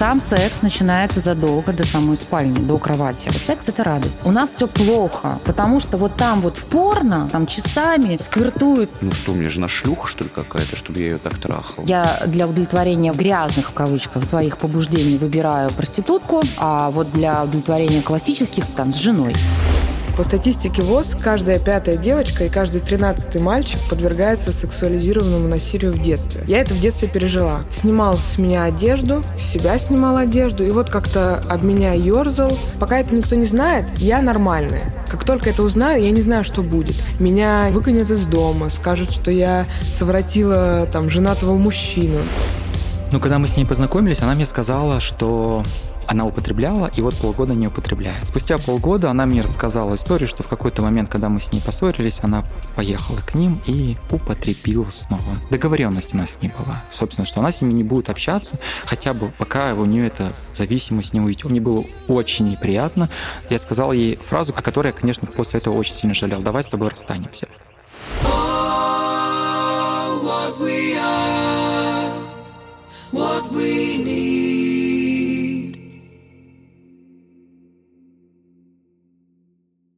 Сам секс начинается задолго до самой спальни, до кровати. Секс – это радость. У нас все плохо, потому что вот там вот в порно, там часами сквертуют. Ну что, у меня жена шлюха, что ли, какая-то, чтобы я ее так трахал? Я для удовлетворения грязных, в кавычках, своих побуждений выбираю проститутку, а вот для удовлетворения классических там с женой. По статистике ВОЗ, каждая пятая девочка и каждый тринадцатый мальчик подвергается сексуализированному насилию в детстве. Я это в детстве пережила. Снимал с меня одежду, с себя снимал одежду, и вот как-то об меня ерзал. Пока это никто не знает, я нормальная. Как только это узнаю, я не знаю, что будет. Меня выгонят из дома, скажут, что я совратила там женатого мужчину. Ну, когда мы с ней познакомились, она мне сказала, что она употребляла, и вот полгода не употребляет. Спустя полгода она мне рассказала историю, что в какой-то момент, когда мы с ней поссорились, она поехала к ним и употребила снова. Договоренность у нас с ней была. Собственно, что она с ними не будет общаться, хотя бы пока у нее эта зависимость не уйдет. Мне было очень неприятно. Я сказал ей фразу, о которой я, конечно, после этого очень сильно жалел. Давай с тобой расстанемся.